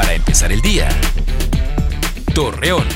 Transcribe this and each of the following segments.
Para empezar el día. Torreón.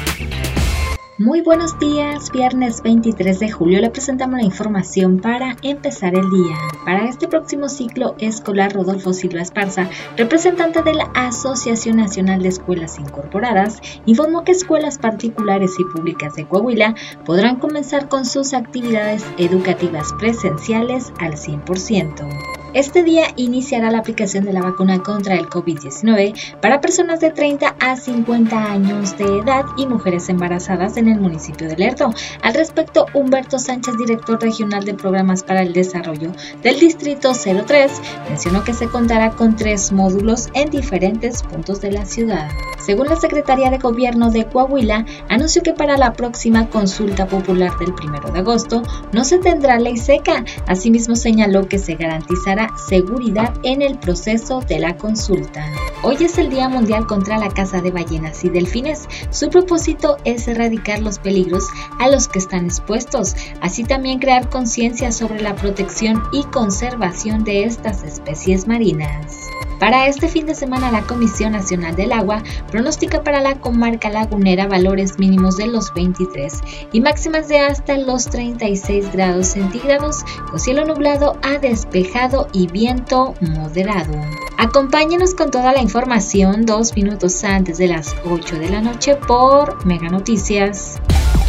Muy buenos días, viernes 23 de julio le presentamos la información para empezar el día. Para este próximo ciclo escolar, Rodolfo Silva Esparza, representante de la Asociación Nacional de Escuelas Incorporadas, informó que escuelas particulares y públicas de Coahuila podrán comenzar con sus actividades educativas presenciales al 100%. Este día iniciará la aplicación de la vacuna contra el COVID-19 para personas de 30 a 50 años de edad y mujeres embarazadas en el municipio de Lerdo. Al respecto, Humberto Sánchez, director regional de programas para el desarrollo del Distrito 03, mencionó que se contará con tres módulos en diferentes puntos de la ciudad. Según la Secretaría de Gobierno de Coahuila, anunció que para la próxima consulta popular del 1 de agosto no se tendrá ley seca. Asimismo, señaló que se garantizará seguridad en el proceso de la consulta. Hoy es el Día Mundial contra la caza de ballenas y delfines. Su propósito es erradicar los peligros a los que están expuestos, así también crear conciencia sobre la protección y conservación de estas especies marinas. Para este fin de semana, la Comisión Nacional del Agua pronostica para la comarca lagunera valores mínimos de los 23 y máximas de hasta los 36 grados centígrados, con cielo nublado a despejado y viento moderado. Acompáñenos con toda la información dos minutos antes de las 8 de la noche por Mega Noticias.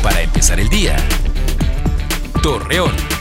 Para empezar el día, Torreón.